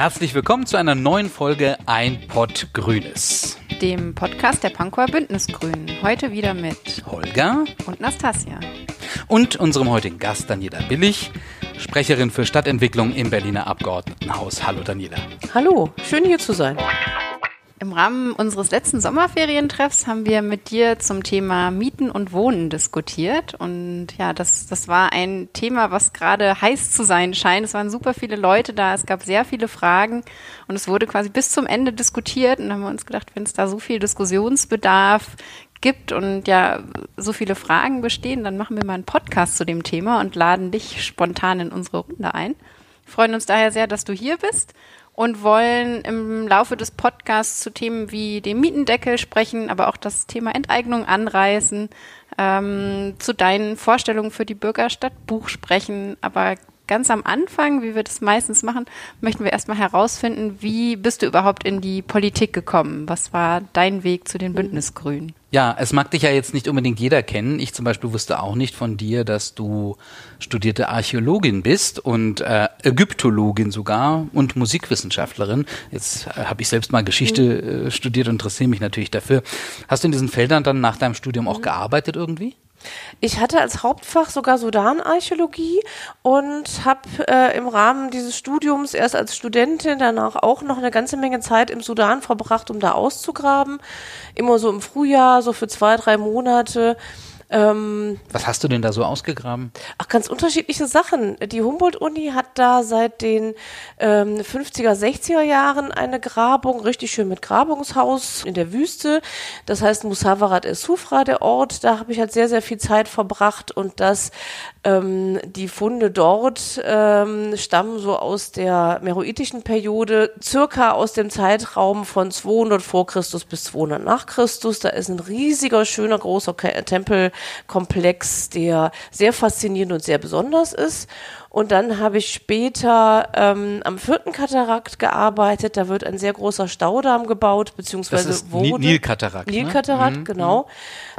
Herzlich willkommen zu einer neuen Folge Ein Pott Grünes. Dem Podcast der Pankower Bündnisgrünen. Heute wieder mit Holger und Nastasia. Und unserem heutigen Gast Daniela Billig, Sprecherin für Stadtentwicklung im Berliner Abgeordnetenhaus. Hallo Daniela. Hallo, schön hier zu sein. Im Rahmen unseres letzten Sommerferientreffs haben wir mit dir zum Thema Mieten und Wohnen diskutiert. Und ja, das, das war ein Thema, was gerade heiß zu sein scheint. Es waren super viele Leute da, es gab sehr viele Fragen und es wurde quasi bis zum Ende diskutiert. Und haben wir uns gedacht, wenn es da so viel Diskussionsbedarf gibt und ja so viele Fragen bestehen, dann machen wir mal einen Podcast zu dem Thema und laden dich spontan in unsere Runde ein. Wir freuen uns daher sehr, dass du hier bist und wollen im Laufe des Podcasts zu Themen wie dem Mietendeckel sprechen, aber auch das Thema Enteignung anreißen, ähm, zu deinen Vorstellungen für die Bürgerstadt Buch sprechen, aber ganz am Anfang, wie wir das meistens machen, möchten wir erstmal herausfinden, wie bist du überhaupt in die Politik gekommen? Was war dein Weg zu den Bündnisgrünen? Ja, es mag dich ja jetzt nicht unbedingt jeder kennen. Ich zum Beispiel wusste auch nicht von dir, dass du studierte Archäologin bist und äh, Ägyptologin sogar und Musikwissenschaftlerin. Jetzt äh, habe ich selbst mal Geschichte mhm. äh, studiert und interessiere mich natürlich dafür. Hast du in diesen Feldern dann nach deinem Studium auch mhm. gearbeitet irgendwie? Ich hatte als Hauptfach sogar Sudanarchäologie und habe äh, im Rahmen dieses Studiums erst als Studentin danach auch noch eine ganze Menge Zeit im Sudan verbracht, um da auszugraben. Immer so im Frühjahr, so für zwei, drei Monate. Ähm, Was hast du denn da so ausgegraben? Ach, ganz unterschiedliche Sachen. Die Humboldt-Uni hat da seit den ähm, 50er, 60er Jahren eine Grabung, richtig schön mit Grabungshaus in der Wüste. Das heißt Musavarat el-Sufra, der Ort. Da habe ich halt sehr, sehr viel Zeit verbracht und das ähm, die Funde dort ähm, stammen so aus der meroitischen Periode, circa aus dem Zeitraum von 200 vor Christus bis 200 nach Christus. Da ist ein riesiger, schöner, großer Tempelkomplex, der sehr faszinierend und sehr besonders ist. Und dann habe ich später ähm, am vierten Katarakt gearbeitet. Da wird ein sehr großer Staudamm gebaut, beziehungsweise das ist wurde. Nilkatarakt. Nilkatarakt, ne? genau. Mhm.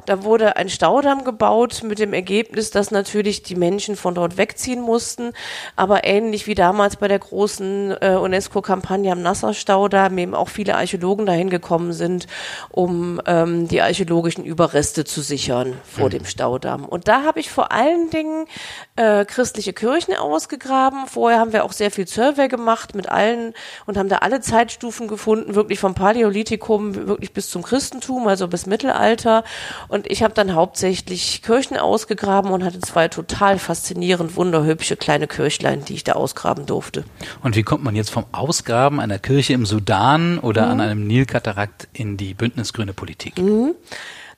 Da wurde ein Staudamm gebaut mit dem Ergebnis, dass natürlich die Menschen von dort wegziehen mussten. Aber ähnlich wie damals bei der großen äh, UNESCO-Kampagne am Nasser-Staudamm eben auch viele Archäologen dahin gekommen sind, um ähm, die archäologischen Überreste zu sichern vor mhm. dem Staudamm. Und da habe ich vor allen Dingen äh, christliche Kirchen ausgegraben. Vorher haben wir auch sehr viel Survey gemacht mit allen und haben da alle Zeitstufen gefunden, wirklich vom Paläolithikum wirklich bis zum Christentum, also bis Mittelalter. Und ich habe dann hauptsächlich Kirchen ausgegraben und hatte zwei total faszinierend wunderhübsche kleine Kirchlein, die ich da ausgraben durfte. Und wie kommt man jetzt vom Ausgraben einer Kirche im Sudan oder mhm. an einem Nilkatarakt in die bündnisgrüne Politik? Mhm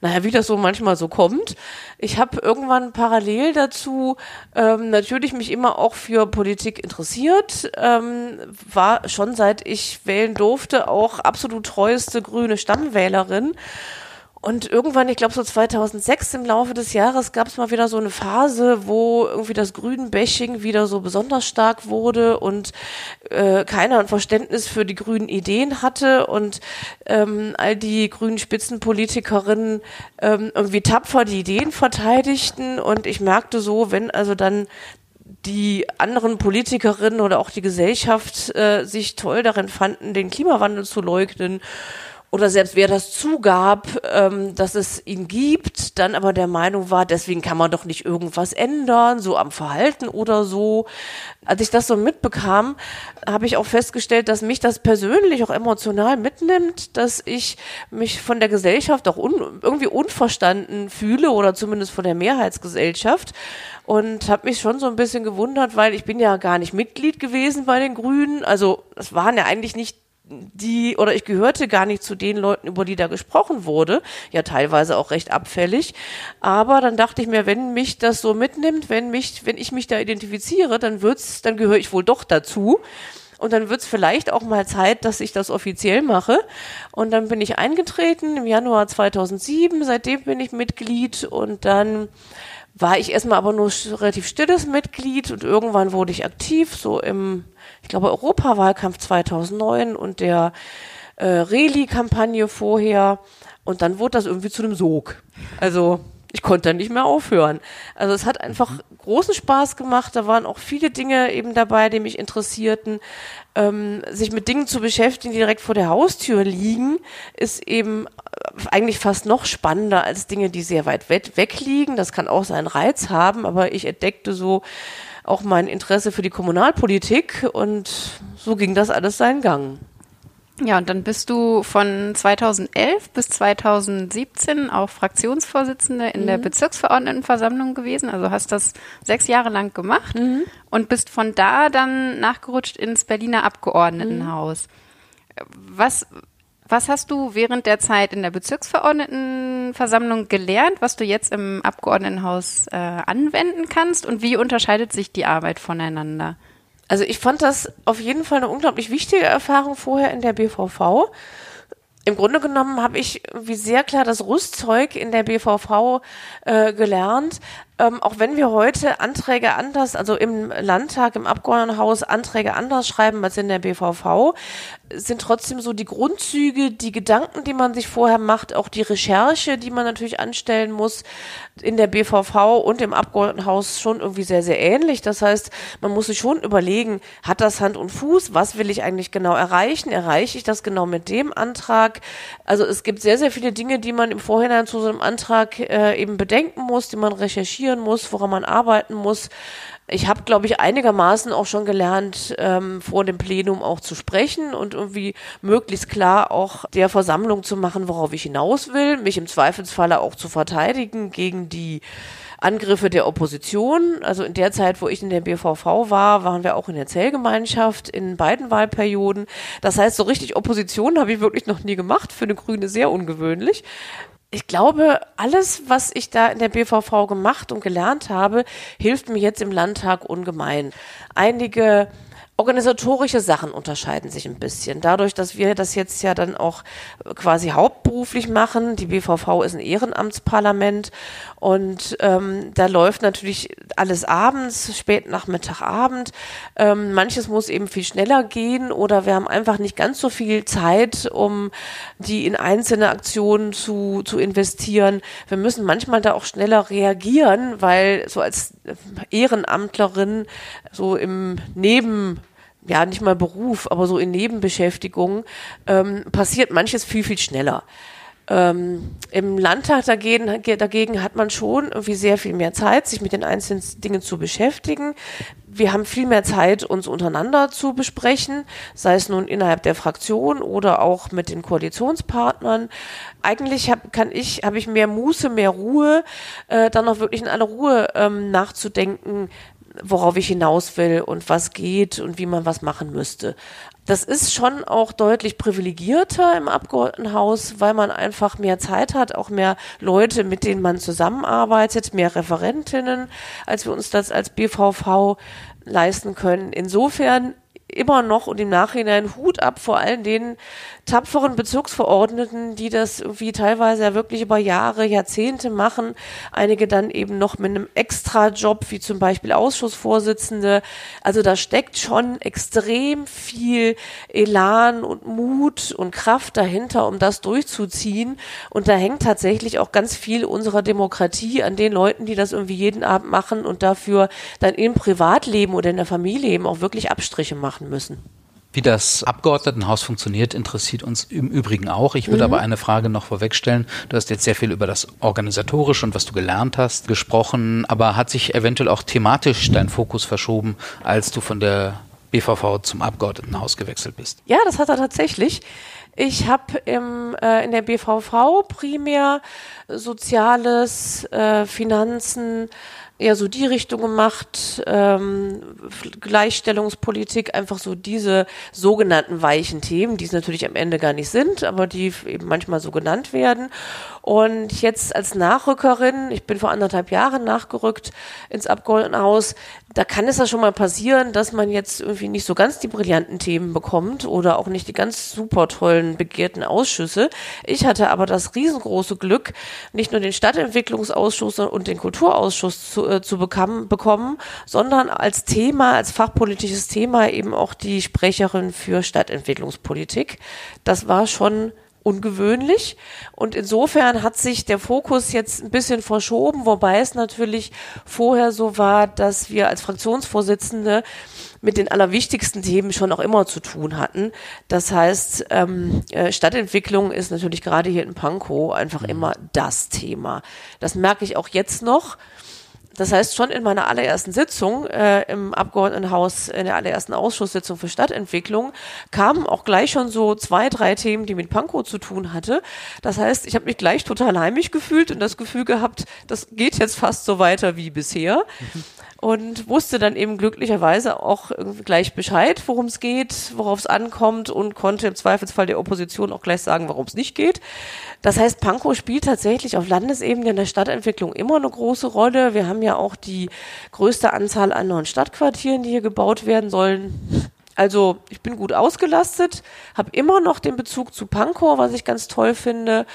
naja, wie das so manchmal so kommt. Ich habe irgendwann parallel dazu ähm, natürlich mich immer auch für Politik interessiert, ähm, war schon seit ich wählen durfte auch absolut treueste grüne Stammwählerin und irgendwann, ich glaube so 2006 im Laufe des Jahres, gab es mal wieder so eine Phase, wo irgendwie das Grünen-Bashing wieder so besonders stark wurde und äh, keiner ein Verständnis für die grünen Ideen hatte und ähm, all die grünen Spitzenpolitikerinnen ähm, irgendwie tapfer die Ideen verteidigten. Und ich merkte so, wenn also dann die anderen Politikerinnen oder auch die Gesellschaft äh, sich toll darin fanden, den Klimawandel zu leugnen oder selbst wer das zugab, ähm, dass es ihn gibt, dann aber der Meinung war, deswegen kann man doch nicht irgendwas ändern, so am Verhalten oder so. Als ich das so mitbekam, habe ich auch festgestellt, dass mich das persönlich auch emotional mitnimmt, dass ich mich von der Gesellschaft auch un irgendwie unverstanden fühle oder zumindest von der Mehrheitsgesellschaft und habe mich schon so ein bisschen gewundert, weil ich bin ja gar nicht Mitglied gewesen bei den Grünen. Also es waren ja eigentlich nicht die, oder ich gehörte gar nicht zu den Leuten, über die da gesprochen wurde, ja teilweise auch recht abfällig. Aber dann dachte ich mir, wenn mich das so mitnimmt, wenn mich, wenn ich mich da identifiziere, dann wird's, dann gehöre ich wohl doch dazu. Und dann wird's vielleicht auch mal Zeit, dass ich das offiziell mache. Und dann bin ich eingetreten im Januar 2007. Seitdem bin ich Mitglied und dann war ich erstmal aber nur relativ stilles Mitglied und irgendwann wurde ich aktiv, so im, ich glaube, Europawahlkampf 2009 und der äh, Reli-Kampagne vorher. Und dann wurde das irgendwie zu einem Sog. Also ich konnte dann nicht mehr aufhören. Also es hat einfach mhm. großen Spaß gemacht. Da waren auch viele Dinge eben dabei, die mich interessierten. Ähm, sich mit Dingen zu beschäftigen, die direkt vor der Haustür liegen, ist eben äh, eigentlich fast noch spannender als Dinge, die sehr weit weg liegen. Das kann auch seinen Reiz haben, aber ich entdeckte so auch mein Interesse für die Kommunalpolitik und so ging das alles seinen Gang. Ja, und dann bist du von 2011 bis 2017 auch Fraktionsvorsitzende in mhm. der Bezirksverordnetenversammlung gewesen. Also hast das sechs Jahre lang gemacht mhm. und bist von da dann nachgerutscht ins Berliner Abgeordnetenhaus. Mhm. Was, was hast du während der Zeit in der Bezirksverordnetenversammlung gelernt, was du jetzt im Abgeordnetenhaus äh, anwenden kannst und wie unterscheidet sich die Arbeit voneinander? Also ich fand das auf jeden Fall eine unglaublich wichtige Erfahrung vorher in der BVV. Im Grunde genommen habe ich wie sehr klar das Rüstzeug in der BVV äh, gelernt, ähm, auch wenn wir heute Anträge anders, also im Landtag, im Abgeordnetenhaus Anträge anders schreiben als in der BVV, sind trotzdem so die Grundzüge, die Gedanken, die man sich vorher macht, auch die Recherche, die man natürlich anstellen muss, in der BVV und im Abgeordnetenhaus schon irgendwie sehr, sehr ähnlich. Das heißt, man muss sich schon überlegen, hat das Hand und Fuß? Was will ich eigentlich genau erreichen? Erreiche ich das genau mit dem Antrag? Also es gibt sehr, sehr viele Dinge, die man im Vorhinein zu so einem Antrag äh, eben bedenken muss, die man recherchiert recherchieren muss, woran man arbeiten muss. Ich habe, glaube ich, einigermaßen auch schon gelernt, ähm, vor dem Plenum auch zu sprechen und irgendwie möglichst klar auch der Versammlung zu machen, worauf ich hinaus will, mich im Zweifelsfalle auch zu verteidigen gegen die Angriffe der Opposition. Also in der Zeit, wo ich in der BVV war, waren wir auch in der Zellgemeinschaft in beiden Wahlperioden. Das heißt, so richtig Opposition habe ich wirklich noch nie gemacht. Für eine Grüne sehr ungewöhnlich ich glaube, alles, was ich da in der BVV gemacht und gelernt habe, hilft mir jetzt im Landtag ungemein. Einige Organisatorische Sachen unterscheiden sich ein bisschen. Dadurch, dass wir das jetzt ja dann auch quasi hauptberuflich machen, die BVV ist ein Ehrenamtsparlament und ähm, da läuft natürlich alles abends, spät Nachmittag, Abend. Ähm, manches muss eben viel schneller gehen oder wir haben einfach nicht ganz so viel Zeit, um die in einzelne Aktionen zu, zu investieren. Wir müssen manchmal da auch schneller reagieren, weil so als Ehrenamtlerin so im Neben ja nicht mal Beruf, aber so in Nebenbeschäftigungen ähm, passiert manches viel, viel schneller. Ähm, Im Landtag dagegen, dagegen hat man schon irgendwie sehr viel mehr Zeit, sich mit den einzelnen Dingen zu beschäftigen. Wir haben viel mehr Zeit, uns untereinander zu besprechen, sei es nun innerhalb der Fraktion oder auch mit den Koalitionspartnern. Eigentlich hab, kann ich, habe ich mehr Muße, mehr Ruhe, äh, dann noch wirklich in aller Ruhe ähm, nachzudenken, worauf ich hinaus will und was geht und wie man was machen müsste. Das ist schon auch deutlich privilegierter im Abgeordnetenhaus, weil man einfach mehr Zeit hat, auch mehr Leute, mit denen man zusammenarbeitet, mehr Referentinnen, als wir uns das als BVV leisten können. Insofern immer noch und im Nachhinein Hut ab vor allen den tapferen Bezirksverordneten, die das irgendwie teilweise ja wirklich über Jahre, Jahrzehnte machen. Einige dann eben noch mit einem Extrajob, wie zum Beispiel Ausschussvorsitzende. Also da steckt schon extrem viel Elan und Mut und Kraft dahinter, um das durchzuziehen. Und da hängt tatsächlich auch ganz viel unserer Demokratie an den Leuten, die das irgendwie jeden Abend machen und dafür dann im Privatleben oder in der Familie eben auch wirklich Abstriche machen müssen. Wie das Abgeordnetenhaus funktioniert, interessiert uns im Übrigen auch. Ich würde mhm. aber eine Frage noch vorwegstellen. Du hast jetzt sehr viel über das Organisatorische und was du gelernt hast gesprochen, aber hat sich eventuell auch thematisch dein Fokus verschoben, als du von der BVV zum Abgeordnetenhaus gewechselt bist? Ja, das hat er tatsächlich. Ich habe äh, in der BVV primär Soziales, äh, Finanzen, eher so die Richtung gemacht, ähm, Gleichstellungspolitik, einfach so diese sogenannten weichen Themen, die es natürlich am Ende gar nicht sind, aber die eben manchmal so genannt werden. Und jetzt als Nachrückerin, ich bin vor anderthalb Jahren nachgerückt ins Abgeordnetenhaus, da kann es ja schon mal passieren, dass man jetzt irgendwie nicht so ganz die brillanten Themen bekommt oder auch nicht die ganz super tollen begehrten Ausschüsse. Ich hatte aber das riesengroße Glück, nicht nur den Stadtentwicklungsausschuss und den Kulturausschuss zu, äh, zu bekommen, bekommen, sondern als Thema, als fachpolitisches Thema eben auch die Sprecherin für Stadtentwicklungspolitik. Das war schon ungewöhnlich. Und insofern hat sich der Fokus jetzt ein bisschen verschoben, wobei es natürlich vorher so war, dass wir als Fraktionsvorsitzende mit den allerwichtigsten Themen schon auch immer zu tun hatten. Das heißt, ähm, äh, Stadtentwicklung ist natürlich gerade hier in Pankow einfach mhm. immer das Thema. Das merke ich auch jetzt noch. Das heißt, schon in meiner allerersten Sitzung äh, im Abgeordnetenhaus, in der allerersten Ausschusssitzung für Stadtentwicklung, kamen auch gleich schon so zwei, drei Themen, die mit Pankow zu tun hatte. Das heißt, ich habe mich gleich total heimisch gefühlt und das Gefühl gehabt, das geht jetzt fast so weiter wie bisher. Mhm und wusste dann eben glücklicherweise auch gleich Bescheid, worum es geht, worauf es ankommt und konnte im Zweifelsfall der Opposition auch gleich sagen, warum es nicht geht. Das heißt, Pankow spielt tatsächlich auf Landesebene in der Stadtentwicklung immer eine große Rolle. Wir haben ja auch die größte Anzahl an neuen Stadtquartieren, die hier gebaut werden sollen. Also ich bin gut ausgelastet, habe immer noch den Bezug zu Pankow, was ich ganz toll finde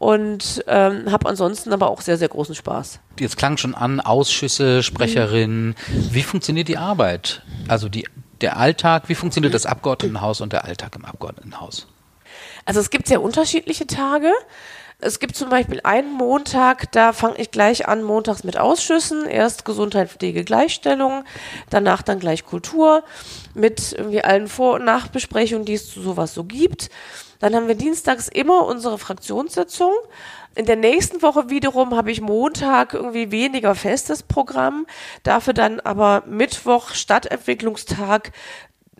und ähm, habe ansonsten aber auch sehr, sehr großen Spaß. Jetzt klang schon an, Ausschüsse, Sprecherin. Mhm. Wie funktioniert die Arbeit? Also die, der Alltag, wie funktioniert das Abgeordnetenhaus und der Alltag im Abgeordnetenhaus? Also es gibt sehr unterschiedliche Tage. Es gibt zum Beispiel einen Montag, da fange ich gleich an, montags mit Ausschüssen. Erst Gesundheit, Pflege, Gleichstellung, danach dann gleich Kultur mit irgendwie allen Vor- und Nachbesprechungen, die es zu sowas so gibt. Dann haben wir dienstags immer unsere Fraktionssitzung. In der nächsten Woche wiederum habe ich Montag irgendwie weniger festes Programm, dafür dann aber Mittwoch Stadtentwicklungstag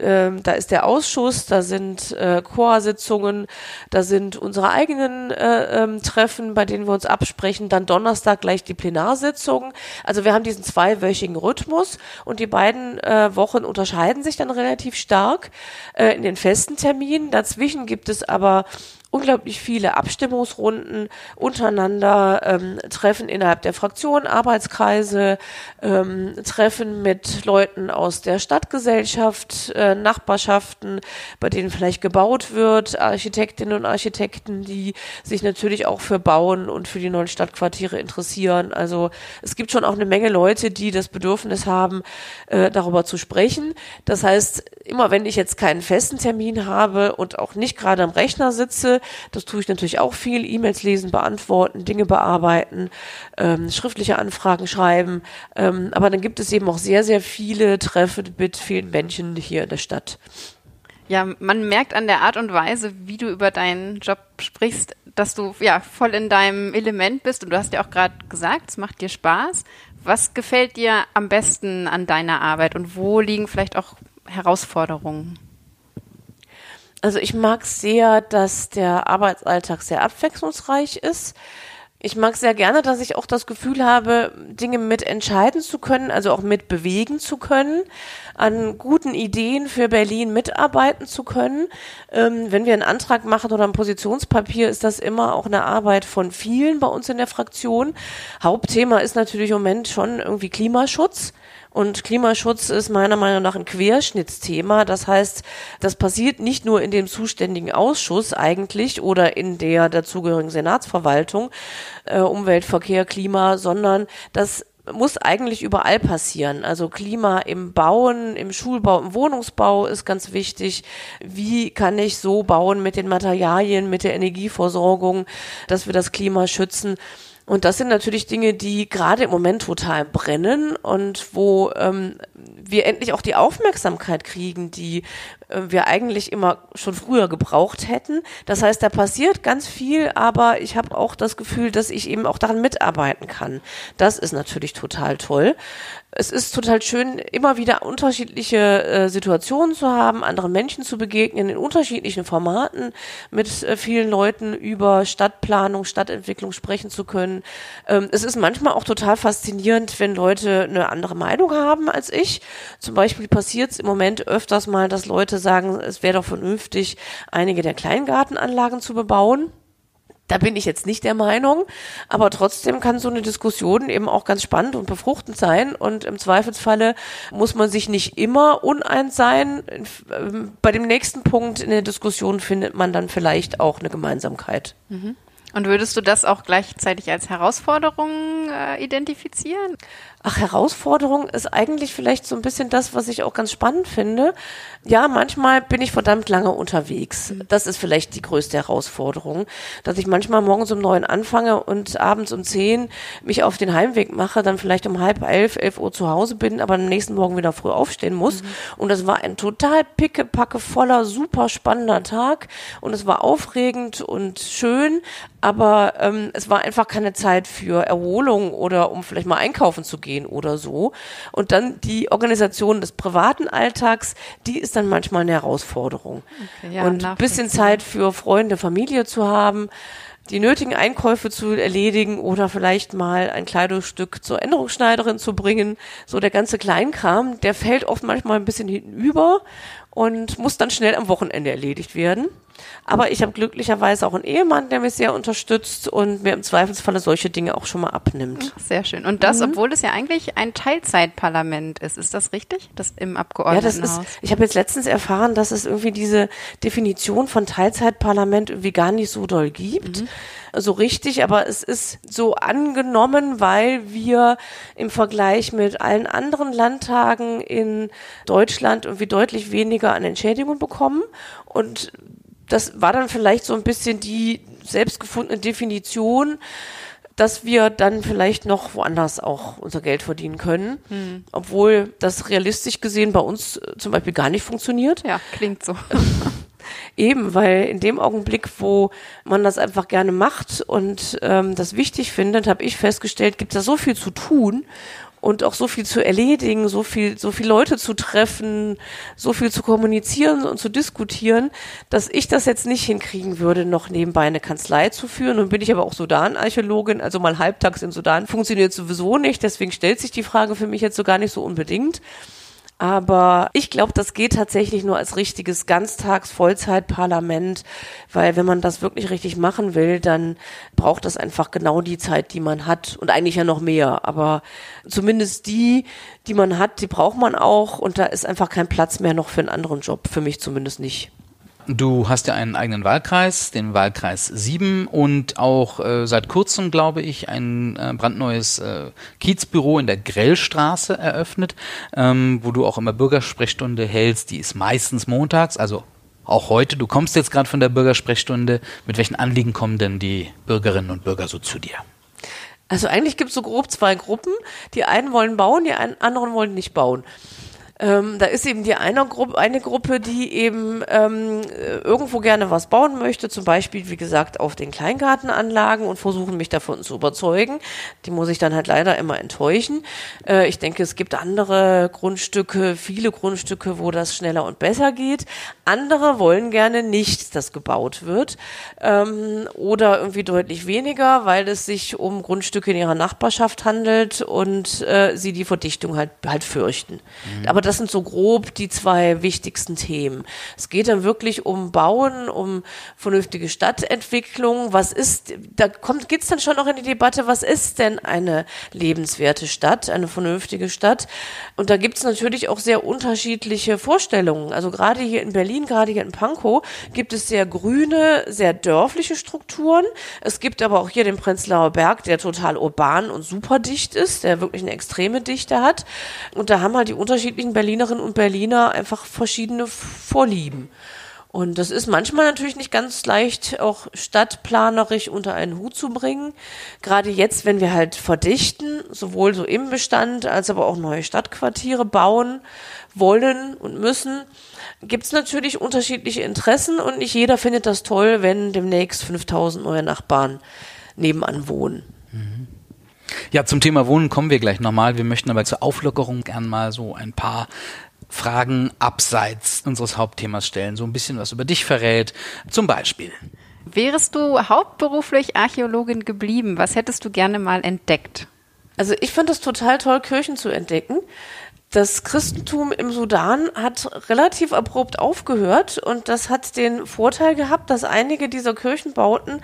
ähm, da ist der Ausschuss, da sind äh, Chorsitzungen, da sind unsere eigenen äh, ähm, Treffen, bei denen wir uns absprechen, dann Donnerstag gleich die Plenarsitzungen. Also wir haben diesen zweiwöchigen Rhythmus und die beiden äh, Wochen unterscheiden sich dann relativ stark äh, in den festen Terminen. Dazwischen gibt es aber unglaublich viele Abstimmungsrunden untereinander, ähm, Treffen innerhalb der Fraktion, Arbeitskreise, ähm, Treffen mit Leuten aus der Stadtgesellschaft, äh, Nachbarschaften, bei denen vielleicht gebaut wird, Architektinnen und Architekten, die sich natürlich auch für Bauen und für die neuen Stadtquartiere interessieren. Also es gibt schon auch eine Menge Leute, die das Bedürfnis haben, äh, darüber zu sprechen. Das heißt, immer wenn ich jetzt keinen festen Termin habe und auch nicht gerade am Rechner sitze, das tue ich natürlich auch viel. E-Mails lesen, beantworten, Dinge bearbeiten, ähm, schriftliche Anfragen schreiben. Ähm, aber dann gibt es eben auch sehr, sehr viele Treffen mit vielen Menschen hier in der Stadt. Ja, man merkt an der Art und Weise, wie du über deinen Job sprichst, dass du ja voll in deinem Element bist. Und du hast ja auch gerade gesagt, es macht dir Spaß. Was gefällt dir am besten an deiner Arbeit und wo liegen vielleicht auch Herausforderungen? Also ich mag sehr, dass der Arbeitsalltag sehr abwechslungsreich ist. Ich mag sehr gerne, dass ich auch das Gefühl habe, Dinge mit entscheiden zu können, also auch mit bewegen zu können, an guten Ideen für Berlin mitarbeiten zu können. Ähm, wenn wir einen Antrag machen oder ein Positionspapier, ist das immer auch eine Arbeit von vielen bei uns in der Fraktion. Hauptthema ist natürlich im Moment schon irgendwie Klimaschutz. Und Klimaschutz ist meiner Meinung nach ein Querschnittsthema. Das heißt, das passiert nicht nur in dem zuständigen Ausschuss eigentlich oder in der dazugehörigen Senatsverwaltung, äh, Umwelt, Verkehr, Klima, sondern das muss eigentlich überall passieren. Also Klima im Bauen, im Schulbau, im Wohnungsbau ist ganz wichtig. Wie kann ich so bauen mit den Materialien, mit der Energieversorgung, dass wir das Klima schützen? Und das sind natürlich Dinge, die gerade im Moment total brennen und wo ähm, wir endlich auch die Aufmerksamkeit kriegen, die wir eigentlich immer schon früher gebraucht hätten. Das heißt, da passiert ganz viel, aber ich habe auch das Gefühl, dass ich eben auch daran mitarbeiten kann. Das ist natürlich total toll. Es ist total schön, immer wieder unterschiedliche äh, Situationen zu haben, anderen Menschen zu begegnen, in unterschiedlichen Formaten mit äh, vielen Leuten über Stadtplanung, Stadtentwicklung sprechen zu können. Ähm, es ist manchmal auch total faszinierend, wenn Leute eine andere Meinung haben als ich. Zum Beispiel passiert es im Moment öfters mal, dass Leute sagen, es wäre doch vernünftig, einige der Kleingartenanlagen zu bebauen. Da bin ich jetzt nicht der Meinung, aber trotzdem kann so eine Diskussion eben auch ganz spannend und befruchtend sein und im Zweifelsfalle muss man sich nicht immer uneins sein. Ähm, bei dem nächsten Punkt in der Diskussion findet man dann vielleicht auch eine Gemeinsamkeit. Mhm. Und würdest du das auch gleichzeitig als Herausforderung äh, identifizieren? Ach, Herausforderung ist eigentlich vielleicht so ein bisschen das, was ich auch ganz spannend finde. Ja, manchmal bin ich verdammt lange unterwegs. Mhm. Das ist vielleicht die größte Herausforderung, dass ich manchmal morgens um neun anfange und abends um zehn mich auf den Heimweg mache, dann vielleicht um halb elf, elf Uhr zu Hause bin, aber am nächsten Morgen wieder früh aufstehen muss. Mhm. Und das war ein total pickepacke voller, super spannender Tag und es war aufregend und schön, aber ähm, es war einfach keine Zeit für Erholung oder um vielleicht mal einkaufen zu gehen gehen oder so. Und dann die Organisation des privaten Alltags, die ist dann manchmal eine Herausforderung. Okay, ja, und ein bisschen Zeit für Freunde, Familie zu haben, die nötigen Einkäufe zu erledigen oder vielleicht mal ein Kleidungsstück zur Änderungsschneiderin zu bringen. So der ganze Kleinkram, der fällt oft manchmal ein bisschen hinüber und muss dann schnell am Wochenende erledigt werden. Aber ich habe glücklicherweise auch einen Ehemann, der mich sehr unterstützt und mir im Zweifelsfalle solche Dinge auch schon mal abnimmt. Sehr schön. Und das, mhm. obwohl es ja eigentlich ein Teilzeitparlament ist. Ist das richtig? Das im Abgeordnetenhaus? Ja, das ist, ich habe jetzt letztens erfahren, dass es irgendwie diese Definition von Teilzeitparlament irgendwie gar nicht so doll gibt. Mhm so richtig, aber es ist so angenommen, weil wir im Vergleich mit allen anderen Landtagen in Deutschland irgendwie deutlich weniger an Entschädigung bekommen und das war dann vielleicht so ein bisschen die selbstgefundene Definition, dass wir dann vielleicht noch woanders auch unser Geld verdienen können, hm. obwohl das realistisch gesehen bei uns äh, zum Beispiel gar nicht funktioniert. Ja, klingt so. Eben, weil in dem Augenblick, wo man das einfach gerne macht und ähm, das wichtig findet, habe ich festgestellt, gibt es da so viel zu tun und auch so viel zu erledigen, so viel, so viel Leute zu treffen, so viel zu kommunizieren und zu diskutieren, dass ich das jetzt nicht hinkriegen würde, noch nebenbei eine Kanzlei zu führen. Nun bin ich aber auch Sudan-Archäologin, also mal halbtags in Sudan funktioniert sowieso nicht. Deswegen stellt sich die Frage für mich jetzt so gar nicht so unbedingt. Aber ich glaube, das geht tatsächlich nur als richtiges Ganztags-Vollzeitparlament, weil wenn man das wirklich richtig machen will, dann braucht das einfach genau die Zeit, die man hat und eigentlich ja noch mehr. Aber zumindest die, die man hat, die braucht man auch und da ist einfach kein Platz mehr noch für einen anderen Job, für mich zumindest nicht. Du hast ja einen eigenen Wahlkreis, den Wahlkreis 7 und auch äh, seit kurzem, glaube ich, ein äh, brandneues äh, Kiezbüro in der Grellstraße eröffnet, ähm, wo du auch immer Bürgersprechstunde hältst. Die ist meistens montags, also auch heute. Du kommst jetzt gerade von der Bürgersprechstunde. Mit welchen Anliegen kommen denn die Bürgerinnen und Bürger so zu dir? Also eigentlich gibt es so grob zwei Gruppen. Die einen wollen bauen, die anderen wollen nicht bauen. Ähm, da ist eben die eine Gruppe, eine Gruppe, die eben ähm, irgendwo gerne was bauen möchte, zum Beispiel, wie gesagt, auf den Kleingartenanlagen und versuchen mich davon zu überzeugen. Die muss ich dann halt leider immer enttäuschen. Äh, ich denke, es gibt andere Grundstücke, viele Grundstücke, wo das schneller und besser geht. Andere wollen gerne nicht, dass gebaut wird ähm, oder irgendwie deutlich weniger, weil es sich um Grundstücke in ihrer Nachbarschaft handelt und äh, sie die Verdichtung halt halt fürchten. Mhm. Aber das sind so grob die zwei wichtigsten Themen. Es geht dann wirklich um Bauen, um vernünftige Stadtentwicklung. Was ist, da kommt, geht's dann schon noch in die Debatte, was ist denn eine lebenswerte Stadt, eine vernünftige Stadt? Und da gibt's natürlich auch sehr unterschiedliche Vorstellungen. Also gerade hier in Berlin, gerade hier in Pankow, gibt es sehr grüne, sehr dörfliche Strukturen. Es gibt aber auch hier den Prenzlauer Berg, der total urban und super dicht ist, der wirklich eine extreme Dichte hat. Und da haben halt die unterschiedlichen Berlinerinnen und Berliner einfach verschiedene Vorlieben. Und das ist manchmal natürlich nicht ganz leicht, auch stadtplanerisch unter einen Hut zu bringen. Gerade jetzt, wenn wir halt verdichten, sowohl so im Bestand als aber auch neue Stadtquartiere bauen wollen und müssen, gibt es natürlich unterschiedliche Interessen und nicht jeder findet das toll, wenn demnächst 5000 neue Nachbarn nebenan wohnen. Mhm. Ja, zum Thema Wohnen kommen wir gleich nochmal. Wir möchten aber zur Auflockerung gern mal so ein paar Fragen abseits unseres Hauptthemas stellen, so ein bisschen was über dich verrät. Zum Beispiel. Wärest du hauptberuflich Archäologin geblieben, was hättest du gerne mal entdeckt? Also ich finde es total toll, Kirchen zu entdecken. das Christentum im Sudan hat relativ abrupt aufgehört und das hat den Vorteil gehabt, dass einige dieser Kirchenbauten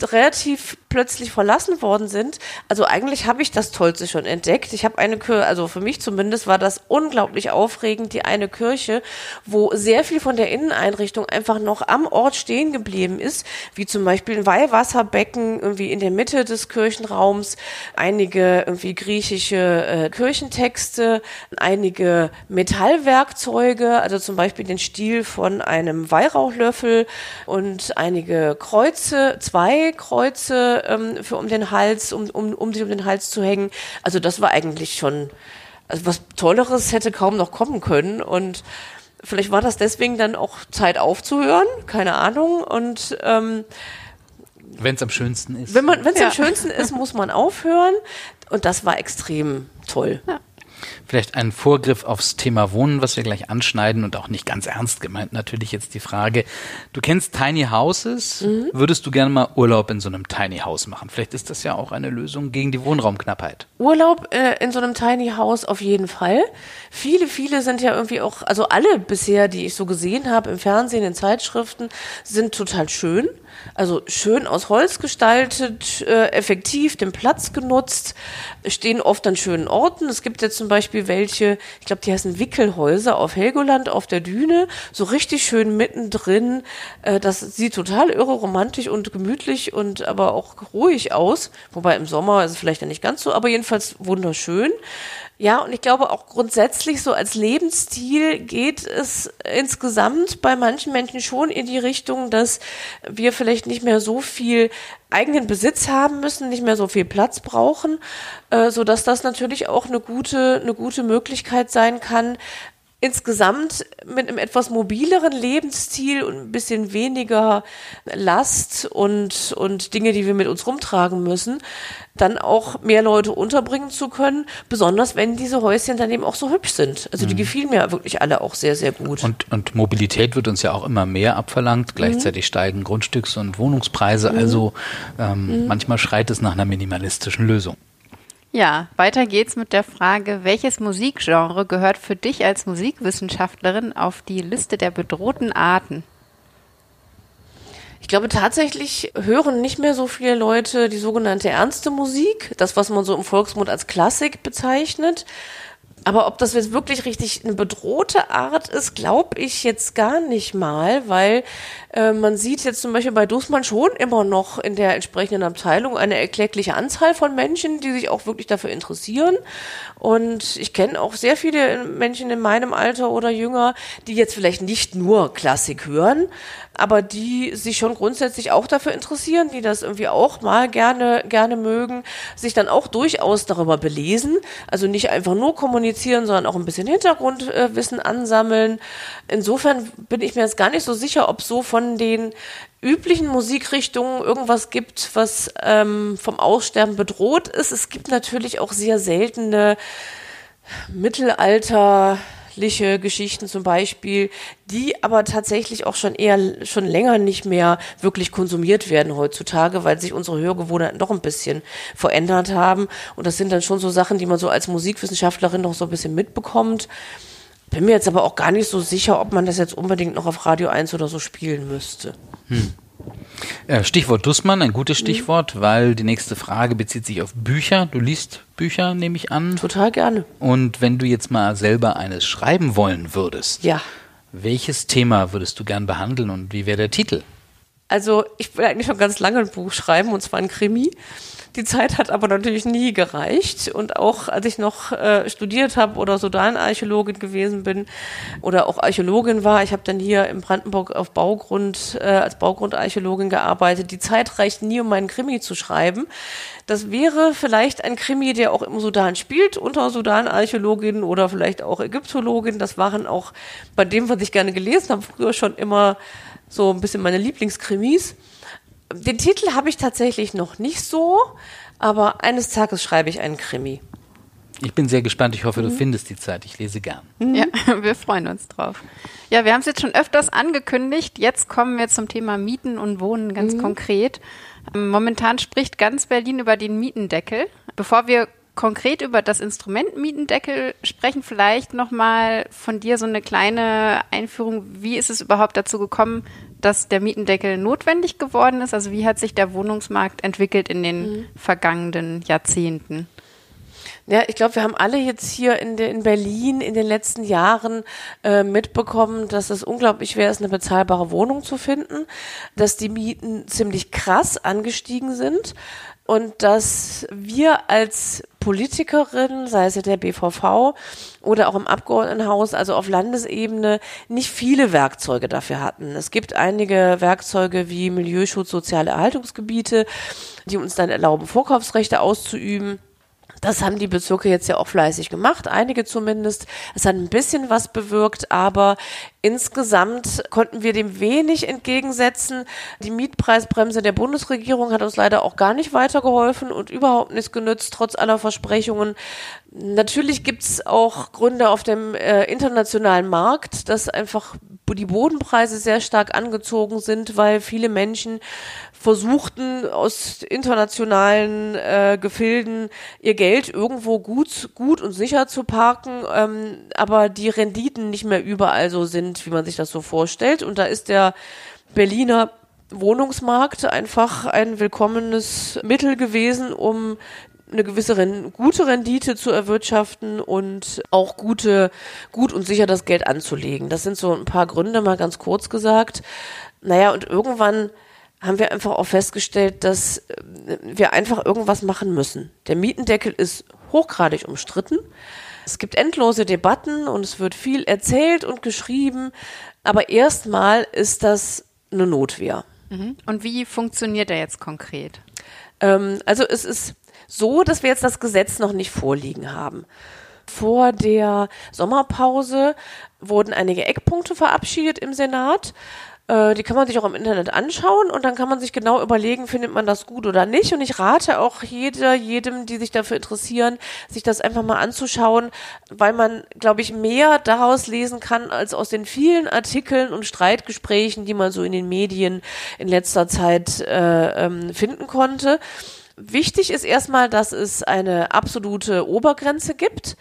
relativ plötzlich verlassen worden sind. Also eigentlich habe ich das Tollste schon entdeckt. Ich habe eine Kirche, also für mich zumindest war das unglaublich aufregend, die eine Kirche, wo sehr viel von der Inneneinrichtung einfach noch am Ort stehen geblieben ist, wie zum Beispiel ein Weihwasserbecken irgendwie in der Mitte des Kirchenraums, einige irgendwie griechische äh, Kirchentexte, einige Metallwerkzeuge, also zum Beispiel den Stiel von einem Weihrauchlöffel und einige Kreuze, zwei Kreuze ähm, für um den Hals, um, um, um sich um den Hals zu hängen. Also das war eigentlich schon, also was Tolleres hätte kaum noch kommen können und vielleicht war das deswegen dann auch Zeit aufzuhören, keine Ahnung und ähm, wenn es am schönsten ist. Wenn man, wenn es ja. am schönsten ist, muss man aufhören. Und das war extrem toll. Ja. Vielleicht ein Vorgriff aufs Thema Wohnen, was wir gleich anschneiden und auch nicht ganz ernst gemeint natürlich jetzt die Frage. Du kennst Tiny Houses. Mhm. Würdest du gerne mal Urlaub in so einem Tiny House machen? Vielleicht ist das ja auch eine Lösung gegen die Wohnraumknappheit. Urlaub äh, in so einem Tiny House auf jeden Fall. Viele, viele sind ja irgendwie auch, also alle bisher, die ich so gesehen habe im Fernsehen, in Zeitschriften, sind total schön. Also schön aus Holz gestaltet, äh, effektiv den Platz genutzt, stehen oft an schönen Orten. Es gibt jetzt zum Beispiel welche, ich glaube, die heißen Wickelhäuser auf Helgoland auf der Düne, so richtig schön mittendrin. Äh, das sieht total irre romantisch und gemütlich und aber auch ruhig aus. Wobei im Sommer ist es vielleicht ja nicht ganz so, aber jedenfalls wunderschön. Ja, und ich glaube auch grundsätzlich so als Lebensstil geht es insgesamt bei manchen Menschen schon in die Richtung, dass wir vielleicht nicht mehr so viel eigenen Besitz haben müssen, nicht mehr so viel Platz brauchen, äh, so dass das natürlich auch eine gute, eine gute Möglichkeit sein kann, insgesamt mit einem etwas mobileren Lebensstil und ein bisschen weniger Last und, und Dinge, die wir mit uns rumtragen müssen, dann auch mehr Leute unterbringen zu können, besonders wenn diese Häuschen dann eben auch so hübsch sind. Also die mhm. gefielen mir wirklich alle auch sehr, sehr gut. Und, und Mobilität wird uns ja auch immer mehr abverlangt. Gleichzeitig mhm. steigen Grundstücks- und Wohnungspreise. Mhm. Also ähm, mhm. manchmal schreit es nach einer minimalistischen Lösung. Ja, weiter geht's mit der Frage, welches Musikgenre gehört für dich als Musikwissenschaftlerin auf die Liste der bedrohten Arten? Ich glaube tatsächlich hören nicht mehr so viele Leute die sogenannte ernste Musik, das was man so im Volksmund als Klassik bezeichnet. Aber ob das jetzt wirklich richtig eine bedrohte Art ist, glaube ich jetzt gar nicht mal, weil äh, man sieht jetzt zum Beispiel bei Dussmann schon immer noch in der entsprechenden Abteilung eine erkleckliche Anzahl von Menschen, die sich auch wirklich dafür interessieren. Und ich kenne auch sehr viele Menschen in meinem Alter oder jünger, die jetzt vielleicht nicht nur Klassik hören, aber die sich schon grundsätzlich auch dafür interessieren, die das irgendwie auch mal gerne, gerne mögen, sich dann auch durchaus darüber belesen. Also nicht einfach nur kommunizieren, sondern auch ein bisschen Hintergrundwissen ansammeln. Insofern bin ich mir jetzt gar nicht so sicher, ob so von den üblichen Musikrichtungen irgendwas gibt, was ähm, vom Aussterben bedroht ist. Es gibt natürlich auch sehr seltene Mittelalter christliche Geschichten zum Beispiel, die aber tatsächlich auch schon eher schon länger nicht mehr wirklich konsumiert werden heutzutage, weil sich unsere Hörgewohnheiten doch ein bisschen verändert haben. Und das sind dann schon so Sachen, die man so als Musikwissenschaftlerin noch so ein bisschen mitbekommt. Bin mir jetzt aber auch gar nicht so sicher, ob man das jetzt unbedingt noch auf Radio 1 oder so spielen müsste. Hm. Äh, Stichwort Dussmann, ein gutes mhm. Stichwort, weil die nächste Frage bezieht sich auf Bücher. Du liest Bücher, nehme ich an. Total gerne. Und wenn du jetzt mal selber eines schreiben wollen würdest, ja. welches Thema würdest du gern behandeln und wie wäre der Titel? Also ich will eigentlich schon ganz lange ein Buch schreiben, und zwar ein Krimi. Die Zeit hat aber natürlich nie gereicht. Und auch als ich noch äh, studiert habe oder Sudanarchäologin gewesen bin oder auch Archäologin war, ich habe dann hier in Brandenburg auf Baugrund äh, als Baugrundarchäologin gearbeitet. Die Zeit reicht nie, um meinen Krimi zu schreiben. Das wäre vielleicht ein Krimi, der auch im Sudan spielt, unter Sudanarchäologin oder vielleicht auch Ägyptologin. Das waren auch bei dem, was ich gerne gelesen habe, früher schon immer so ein bisschen meine Lieblingskrimis. Den Titel habe ich tatsächlich noch nicht so, aber eines Tages schreibe ich einen Krimi. Ich bin sehr gespannt. Ich hoffe, du mhm. findest die Zeit. Ich lese gern. Mhm. Ja, wir freuen uns drauf. Ja, wir haben es jetzt schon öfters angekündigt. Jetzt kommen wir zum Thema Mieten und Wohnen ganz mhm. konkret. Momentan spricht ganz Berlin über den Mietendeckel. Bevor wir konkret über das Instrument Mietendeckel sprechen, vielleicht nochmal von dir so eine kleine Einführung. Wie ist es überhaupt dazu gekommen, dass der Mietendeckel notwendig geworden ist? Also wie hat sich der Wohnungsmarkt entwickelt in den mhm. vergangenen Jahrzehnten? Ja, ich glaube, wir haben alle jetzt hier in, de, in Berlin in den letzten Jahren äh, mitbekommen, dass es unglaublich schwer ist, eine bezahlbare Wohnung zu finden, dass die Mieten ziemlich krass angestiegen sind und dass wir als Politikerin, sei es der BVV oder auch im Abgeordnetenhaus, also auf Landesebene, nicht viele Werkzeuge dafür hatten. Es gibt einige Werkzeuge wie Milieuschutz, soziale Erhaltungsgebiete, die uns dann erlauben, Vorkaufsrechte auszuüben. Das haben die Bezirke jetzt ja auch fleißig gemacht, einige zumindest. Es hat ein bisschen was bewirkt, aber insgesamt konnten wir dem wenig entgegensetzen. Die Mietpreisbremse der Bundesregierung hat uns leider auch gar nicht weitergeholfen und überhaupt nichts genützt, trotz aller Versprechungen. Natürlich gibt's auch Gründe auf dem äh, internationalen Markt, dass einfach die Bodenpreise sehr stark angezogen sind, weil viele Menschen versuchten aus internationalen äh, Gefilden ihr Geld irgendwo gut, gut und sicher zu parken, ähm, aber die Renditen nicht mehr überall so sind, wie man sich das so vorstellt. Und da ist der Berliner Wohnungsmarkt einfach ein willkommenes Mittel gewesen, um eine gewisse gute Rendite zu erwirtschaften und auch gute, gut und sicher das Geld anzulegen. Das sind so ein paar Gründe, mal ganz kurz gesagt. Naja, und irgendwann haben wir einfach auch festgestellt, dass äh, wir einfach irgendwas machen müssen. Der Mietendeckel ist hochgradig umstritten. Es gibt endlose Debatten und es wird viel erzählt und geschrieben, aber erstmal ist das eine Notwehr. Mhm. Und wie funktioniert er jetzt konkret? Ähm, also es ist so, dass wir jetzt das Gesetz noch nicht vorliegen haben. Vor der Sommerpause wurden einige Eckpunkte verabschiedet im Senat. Äh, die kann man sich auch im Internet anschauen und dann kann man sich genau überlegen, findet man das gut oder nicht. Und ich rate auch jeder, jedem, die sich dafür interessieren, sich das einfach mal anzuschauen, weil man, glaube ich, mehr daraus lesen kann als aus den vielen Artikeln und Streitgesprächen, die man so in den Medien in letzter Zeit äh, ähm, finden konnte. Wichtig ist erstmal, dass es eine absolute Obergrenze gibt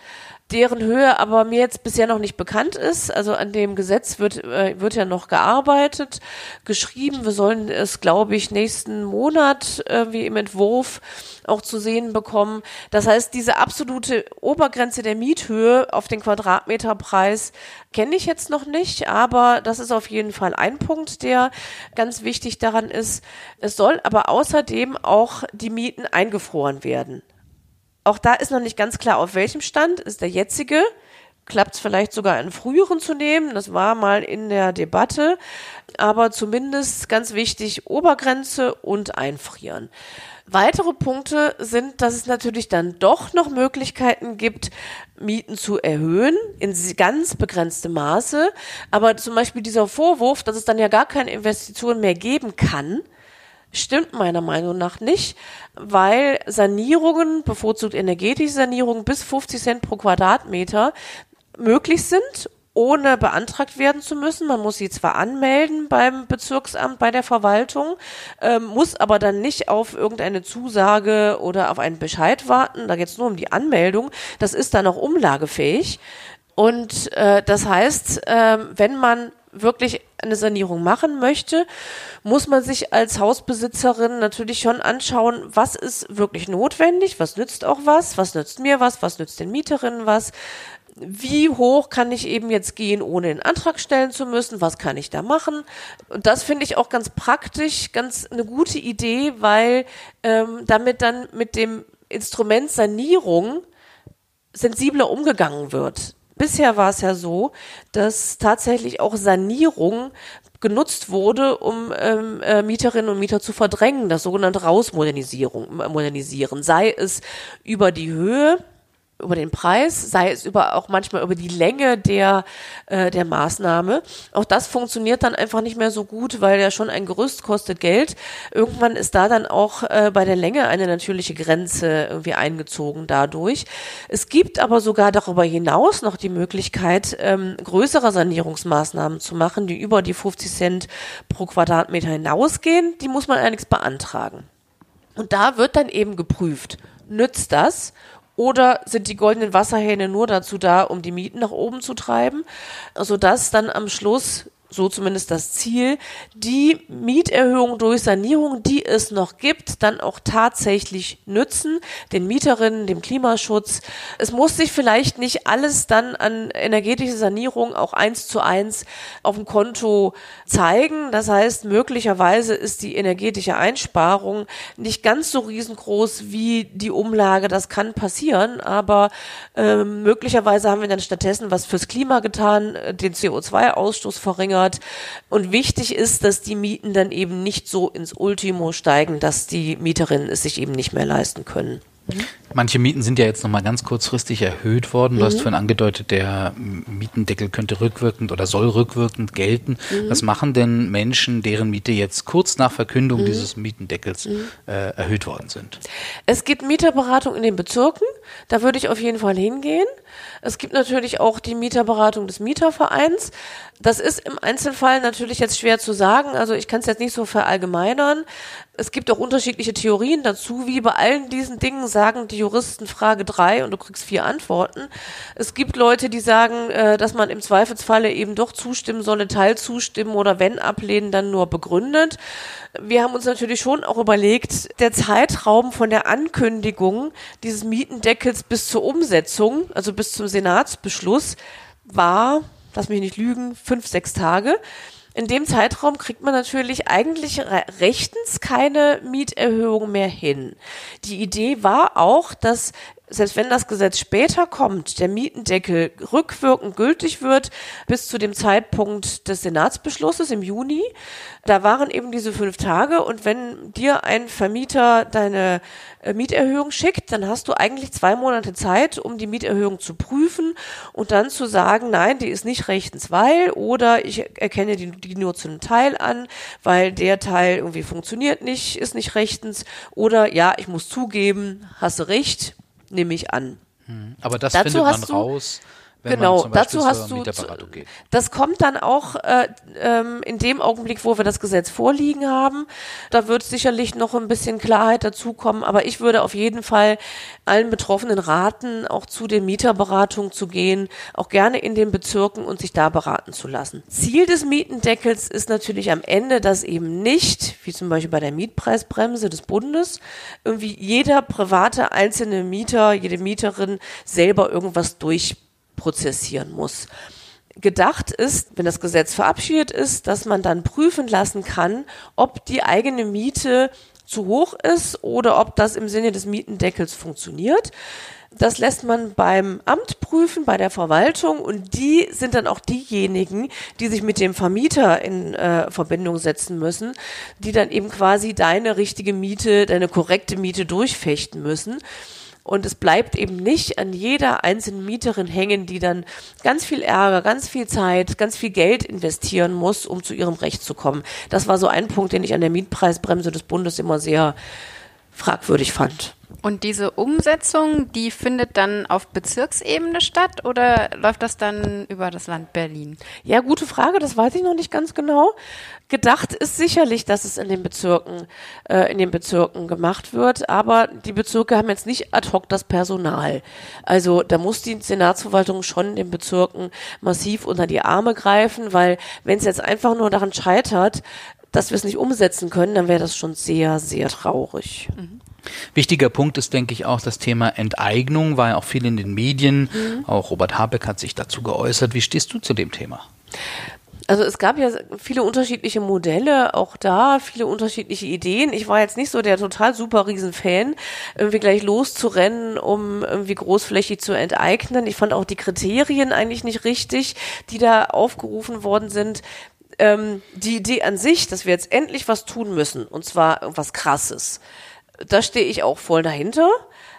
deren Höhe aber mir jetzt bisher noch nicht bekannt ist. Also an dem Gesetz wird, äh, wird ja noch gearbeitet, geschrieben. Wir sollen es, glaube ich, nächsten Monat äh, wie im Entwurf auch zu sehen bekommen. Das heißt, diese absolute Obergrenze der Miethöhe auf den Quadratmeterpreis kenne ich jetzt noch nicht, aber das ist auf jeden Fall ein Punkt, der ganz wichtig daran ist. Es soll aber außerdem auch die Mieten eingefroren werden. Auch da ist noch nicht ganz klar, auf welchem Stand ist der jetzige. Klappt es vielleicht sogar einen früheren zu nehmen. Das war mal in der Debatte. Aber zumindest ganz wichtig, Obergrenze und einfrieren. Weitere Punkte sind, dass es natürlich dann doch noch Möglichkeiten gibt, Mieten zu erhöhen in ganz begrenztem Maße. Aber zum Beispiel dieser Vorwurf, dass es dann ja gar keine Investitionen mehr geben kann, stimmt meiner Meinung nach nicht, weil Sanierungen, bevorzugt energetische Sanierungen bis 50 Cent pro Quadratmeter möglich sind ohne beantragt werden zu müssen. Man muss sie zwar anmelden beim Bezirksamt, bei der Verwaltung, ähm, muss aber dann nicht auf irgendeine Zusage oder auf einen Bescheid warten. Da geht es nur um die Anmeldung. Das ist dann auch umlagefähig. Und äh, das heißt, äh, wenn man wirklich eine Sanierung machen möchte, muss man sich als Hausbesitzerin natürlich schon anschauen, was ist wirklich notwendig, was nützt auch was, was nützt mir was, was nützt den Mieterinnen was, wie hoch kann ich eben jetzt gehen, ohne den Antrag stellen zu müssen, was kann ich da machen. Und das finde ich auch ganz praktisch, ganz eine gute Idee, weil ähm, damit dann mit dem Instrument Sanierung sensibler umgegangen wird. Bisher war es ja so, dass tatsächlich auch Sanierung genutzt wurde, um ähm, äh, Mieterinnen und Mieter zu verdrängen, das sogenannte Rausmodernisierung, modernisieren, sei es über die Höhe über den Preis, sei es über auch manchmal über die Länge der äh, der Maßnahme. Auch das funktioniert dann einfach nicht mehr so gut, weil ja schon ein Gerüst kostet Geld. Irgendwann ist da dann auch äh, bei der Länge eine natürliche Grenze irgendwie eingezogen dadurch. Es gibt aber sogar darüber hinaus noch die Möglichkeit, ähm, größere Sanierungsmaßnahmen zu machen, die über die 50 Cent pro Quadratmeter hinausgehen. Die muss man allerdings beantragen. Und da wird dann eben geprüft, nützt das Oder sind die goldenen Wasserhähne nur dazu da, um die Mieten nach oben zu treiben, sodass dann am Schluss so zumindest das Ziel, die Mieterhöhung durch Sanierung, die es noch gibt, dann auch tatsächlich nützen, den Mieterinnen, dem Klimaschutz. Es muss sich vielleicht nicht alles dann an energetische Sanierung auch eins zu eins auf dem Konto zeigen. Das heißt, möglicherweise ist die energetische Einsparung nicht ganz so riesengroß wie die Umlage. Das kann passieren, aber äh, möglicherweise haben wir dann stattdessen was fürs Klima getan, äh, den CO2-Ausstoß verringert wird. Und wichtig ist, dass die Mieten dann eben nicht so ins Ultimo steigen, dass die Mieterinnen es sich eben nicht mehr leisten können. Manche Mieten sind ja jetzt nochmal ganz kurzfristig erhöht worden. Du mhm. hast vorhin angedeutet, der Mietendeckel könnte rückwirkend oder soll rückwirkend gelten. Mhm. Was machen denn Menschen, deren Miete jetzt kurz nach Verkündung mhm. dieses Mietendeckels mhm. äh, erhöht worden sind? Es gibt Mieterberatung in den Bezirken. Da würde ich auf jeden Fall hingehen. Es gibt natürlich auch die Mieterberatung des Mietervereins. Das ist im Einzelfall natürlich jetzt schwer zu sagen. Also ich kann es jetzt nicht so verallgemeinern. Es gibt auch unterschiedliche Theorien dazu. Wie bei allen diesen Dingen sagen die Juristen Frage drei und du kriegst vier Antworten. Es gibt Leute, die sagen, äh, dass man im Zweifelsfalle eben doch zustimmen solle, Teil zustimmen oder wenn ablehnen, dann nur begründet. Wir haben uns natürlich schon auch überlegt, der Zeitraum von der Ankündigung dieses Mietendeckels bis zur Umsetzung, also bis zum Senatsbeschluss, war, lass mich nicht lügen, fünf, sechs Tage. In dem Zeitraum kriegt man natürlich eigentlich rechtens keine Mieterhöhung mehr hin. Die Idee war auch, dass selbst wenn das Gesetz später kommt, der Mietendeckel rückwirkend gültig wird bis zu dem Zeitpunkt des Senatsbeschlusses im Juni. Da waren eben diese fünf Tage und wenn dir ein Vermieter deine äh, Mieterhöhung schickt, dann hast du eigentlich zwei Monate Zeit, um die Mieterhöhung zu prüfen und dann zu sagen, nein, die ist nicht rechtens, weil oder ich erkenne die, die nur zu einem Teil an, weil der Teil irgendwie funktioniert nicht, ist nicht rechtens oder ja, ich muss zugeben, hast du recht, nehme ich an. Hm. Aber das Dazu findet man raus wenn genau, dazu hast du, das kommt dann auch äh, ähm, in dem Augenblick, wo wir das Gesetz vorliegen haben. Da wird sicherlich noch ein bisschen Klarheit dazukommen, aber ich würde auf jeden Fall allen Betroffenen raten, auch zu den Mieterberatungen zu gehen, auch gerne in den Bezirken und sich da beraten zu lassen. Ziel des Mietendeckels ist natürlich am Ende, dass eben nicht, wie zum Beispiel bei der Mietpreisbremse des Bundes, irgendwie jeder private einzelne Mieter, jede Mieterin selber irgendwas durch prozessieren muss. Gedacht ist, wenn das Gesetz verabschiedet ist, dass man dann prüfen lassen kann, ob die eigene Miete zu hoch ist oder ob das im Sinne des Mietendeckels funktioniert. Das lässt man beim Amt prüfen, bei der Verwaltung und die sind dann auch diejenigen, die sich mit dem Vermieter in äh, Verbindung setzen müssen, die dann eben quasi deine richtige Miete, deine korrekte Miete durchfechten müssen. Und es bleibt eben nicht an jeder einzelnen Mieterin hängen, die dann ganz viel Ärger, ganz viel Zeit, ganz viel Geld investieren muss, um zu ihrem Recht zu kommen. Das war so ein Punkt, den ich an der Mietpreisbremse des Bundes immer sehr fragwürdig fand. Und diese Umsetzung, die findet dann auf Bezirksebene statt oder läuft das dann über das Land Berlin? Ja, gute Frage, das weiß ich noch nicht ganz genau. Gedacht ist sicherlich, dass es in den Bezirken, äh, in den Bezirken gemacht wird, aber die Bezirke haben jetzt nicht ad hoc das Personal. Also da muss die Senatsverwaltung schon den Bezirken massiv unter die Arme greifen, weil wenn es jetzt einfach nur daran scheitert, dass wir es nicht umsetzen können, dann wäre das schon sehr, sehr traurig. Mhm. Wichtiger Punkt ist, denke ich, auch das Thema Enteignung, war ja auch viel in den Medien. Mhm. Auch Robert Habeck hat sich dazu geäußert. Wie stehst du zu dem Thema? Also es gab ja viele unterschiedliche Modelle, auch da viele unterschiedliche Ideen. Ich war jetzt nicht so der total super Riesenfan, irgendwie gleich loszurennen, um irgendwie großflächig zu enteignen. Ich fand auch die Kriterien eigentlich nicht richtig, die da aufgerufen worden sind. Ähm, die Idee an sich, dass wir jetzt endlich was tun müssen, und zwar was Krasses da stehe ich auch voll dahinter.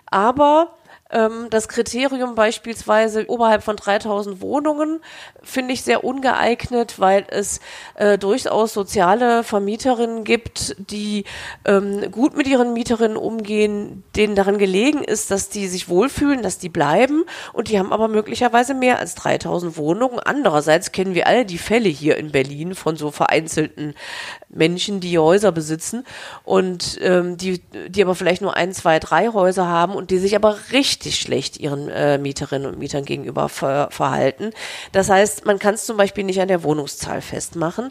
Aber ähm, das Kriterium beispielsweise oberhalb von 3000 Wohnungen finde ich sehr ungeeignet, weil es äh, durchaus soziale Vermieterinnen gibt, die ähm, gut mit ihren Mieterinnen umgehen, denen daran gelegen ist, dass die sich wohlfühlen, dass die bleiben und die haben aber möglicherweise mehr als 3000 Wohnungen. Andererseits kennen wir alle die Fälle hier in Berlin von so vereinzelten Menschen, die Häuser besitzen und ähm, die, die aber vielleicht nur ein, zwei, drei Häuser haben und die sich aber richtig richtig schlecht ihren äh, Mieterinnen und Mietern gegenüber ver verhalten. Das heißt, man kann es zum Beispiel nicht an der Wohnungszahl festmachen.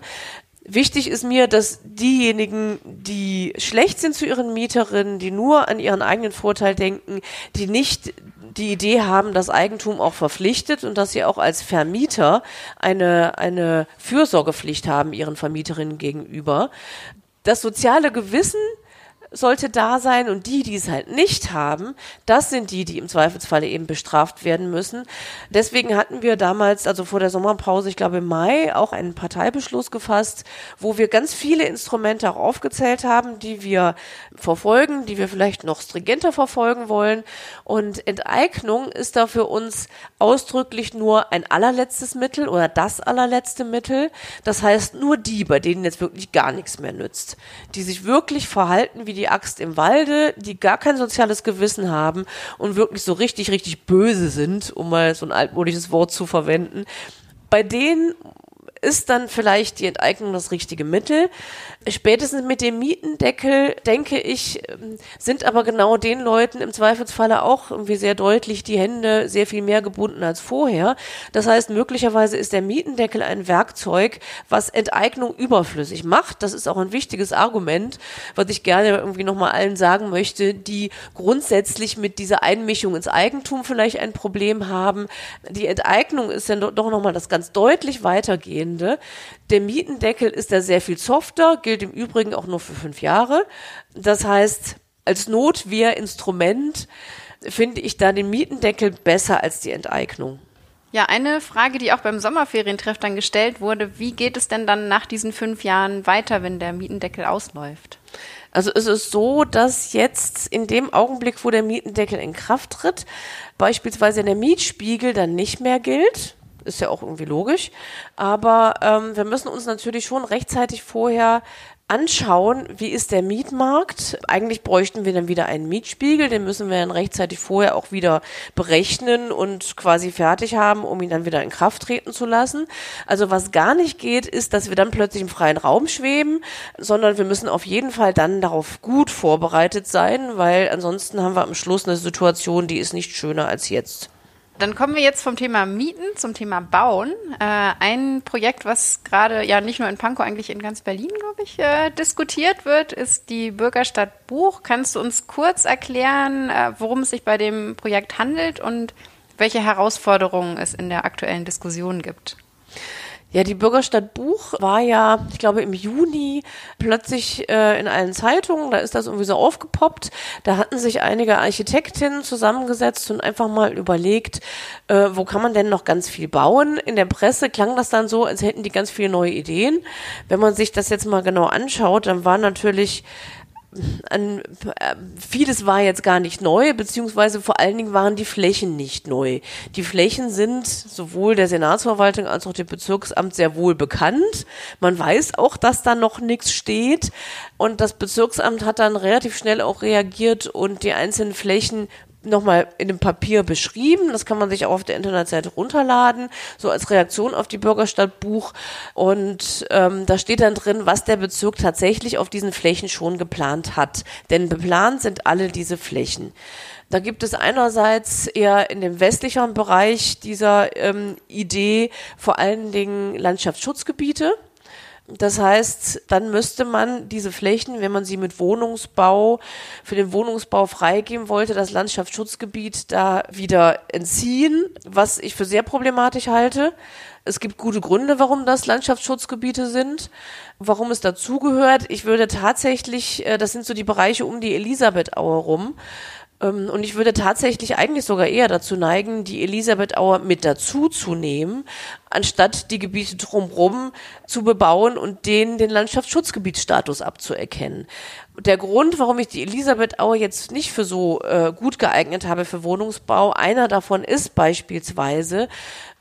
Wichtig ist mir, dass diejenigen, die schlecht sind zu ihren Mieterinnen, die nur an ihren eigenen Vorteil denken, die nicht die Idee haben, dass Eigentum auch verpflichtet und dass sie auch als Vermieter eine, eine Fürsorgepflicht haben ihren Vermieterinnen gegenüber. Das soziale Gewissen sollte da sein und die, die es halt nicht haben, das sind die, die im Zweifelsfalle eben bestraft werden müssen. Deswegen hatten wir damals, also vor der Sommerpause, ich glaube im Mai, auch einen Parteibeschluss gefasst, wo wir ganz viele Instrumente auch aufgezählt haben, die wir verfolgen, die wir vielleicht noch stringenter verfolgen wollen. Und Enteignung ist da für uns ausdrücklich nur ein allerletztes Mittel oder das allerletzte Mittel. Das heißt, nur die, bei denen jetzt wirklich gar nichts mehr nützt, die sich wirklich verhalten wie die die Axt im Walde, die gar kein soziales Gewissen haben und wirklich so richtig, richtig böse sind, um mal so ein altmodisches Wort zu verwenden. Bei denen ist dann vielleicht die Enteignung das richtige Mittel. Spätestens mit dem Mietendeckel, denke ich, ähm, sind aber genau den Leuten im Zweifelsfalle auch irgendwie sehr deutlich die Hände sehr viel mehr gebunden als vorher. Das heißt, möglicherweise ist der Mietendeckel ein Werkzeug, was Enteignung überflüssig macht. Das ist auch ein wichtiges Argument, was ich gerne irgendwie nochmal allen sagen möchte, die grundsätzlich mit dieser Einmischung ins Eigentum vielleicht ein Problem haben. Die Enteignung ist dann doch nochmal das ganz deutlich weitergehende. Der Mietendeckel ist da sehr viel softer, gilt im Übrigen auch nur für fünf Jahre. Das heißt, als Notwehrinstrument finde ich da den Mietendeckel besser als die Enteignung. Ja, eine Frage, die auch beim Sommerferientreff dann gestellt wurde, wie geht es denn dann nach diesen fünf Jahren weiter, wenn der Mietendeckel ausläuft? Also es ist so, dass jetzt in dem Augenblick, wo der Mietendeckel in Kraft tritt, beispielsweise der Mietspiegel dann nicht mehr gilt ist ja auch irgendwie logisch. Aber ähm, wir müssen uns natürlich schon rechtzeitig vorher anschauen, wie ist der Mietmarkt. Eigentlich bräuchten wir dann wieder einen Mietspiegel, den müssen wir dann rechtzeitig vorher auch wieder berechnen und quasi fertig haben, um ihn dann wieder in Kraft treten zu lassen. Also was gar nicht geht, ist, dass wir dann plötzlich im freien Raum schweben, sondern wir müssen auf jeden Fall dann darauf gut vorbereitet sein, weil ansonsten haben wir am Schluss eine Situation, die ist nicht schöner als jetzt. Dann kommen wir jetzt vom Thema Mieten zum Thema Bauen. Äh, ein Projekt, was gerade ja nicht nur in Pankow, eigentlich in ganz Berlin, glaube ich, äh, diskutiert wird, ist die Bürgerstadt Buch. Kannst du uns kurz erklären, äh, worum es sich bei dem Projekt handelt und welche Herausforderungen es in der aktuellen Diskussion gibt? Ja, die Bürgerstadt Buch war ja, ich glaube, im Juni plötzlich äh, in allen Zeitungen, da ist das irgendwie so aufgepoppt. Da hatten sich einige Architektinnen zusammengesetzt und einfach mal überlegt, äh, wo kann man denn noch ganz viel bauen. In der Presse klang das dann so, als hätten die ganz viele neue Ideen. Wenn man sich das jetzt mal genau anschaut, dann war natürlich an, äh, vieles war jetzt gar nicht neu, beziehungsweise vor allen Dingen waren die Flächen nicht neu. Die Flächen sind sowohl der Senatsverwaltung als auch dem Bezirksamt sehr wohl bekannt. Man weiß auch, dass da noch nichts steht. Und das Bezirksamt hat dann relativ schnell auch reagiert und die einzelnen Flächen nochmal in dem Papier beschrieben. Das kann man sich auch auf der Internetseite runterladen, so als Reaktion auf die Bürgerstadtbuch. Und ähm, da steht dann drin, was der Bezirk tatsächlich auf diesen Flächen schon geplant hat. Denn beplant sind alle diese Flächen. Da gibt es einerseits eher in dem westlicheren Bereich dieser ähm, Idee vor allen Dingen Landschaftsschutzgebiete. Das heißt, dann müsste man diese Flächen, wenn man sie mit Wohnungsbau, für den Wohnungsbau freigeben wollte, das Landschaftsschutzgebiet da wieder entziehen, was ich für sehr problematisch halte. Es gibt gute Gründe, warum das Landschaftsschutzgebiete sind, warum es dazugehört. Ich würde tatsächlich, äh, das sind so die Bereiche um die Elisabethauer rum, und ich würde tatsächlich eigentlich sogar eher dazu neigen, die Elisabethauer mit dazu zu nehmen, anstatt die Gebiete drumherum zu bebauen und denen den Landschaftsschutzgebietsstatus abzuerkennen. Der Grund, warum ich die Elisabethauer jetzt nicht für so äh, gut geeignet habe für Wohnungsbau, einer davon ist beispielsweise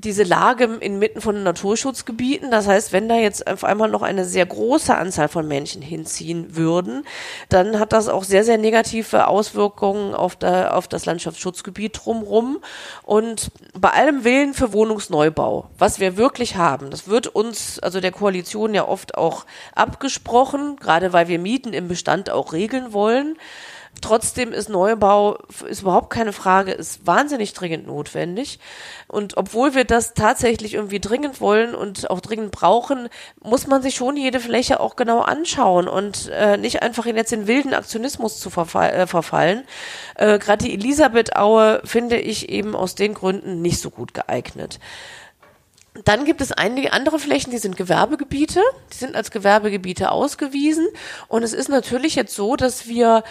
diese Lage inmitten von Naturschutzgebieten. Das heißt, wenn da jetzt auf einmal noch eine sehr große Anzahl von Menschen hinziehen würden, dann hat das auch sehr, sehr negative Auswirkungen auf, der, auf das Landschaftsschutzgebiet drumherum. Und bei allem Willen für Wohnungsneubau, was wir wirklich haben. Das wird uns, also der Koalition ja oft auch abgesprochen, gerade weil wir Mieten im Bestand auch regeln wollen. Trotzdem ist Neubau, ist überhaupt keine Frage, ist wahnsinnig dringend notwendig. Und obwohl wir das tatsächlich irgendwie dringend wollen und auch dringend brauchen, muss man sich schon jede Fläche auch genau anschauen und äh, nicht einfach in jetzt den wilden Aktionismus zu verfall, äh, verfallen. Äh, Gerade die Elisabeth-Aue finde ich eben aus den Gründen nicht so gut geeignet. Dann gibt es einige andere Flächen, die sind Gewerbegebiete, die sind als Gewerbegebiete ausgewiesen. Und es ist natürlich jetzt so, dass wir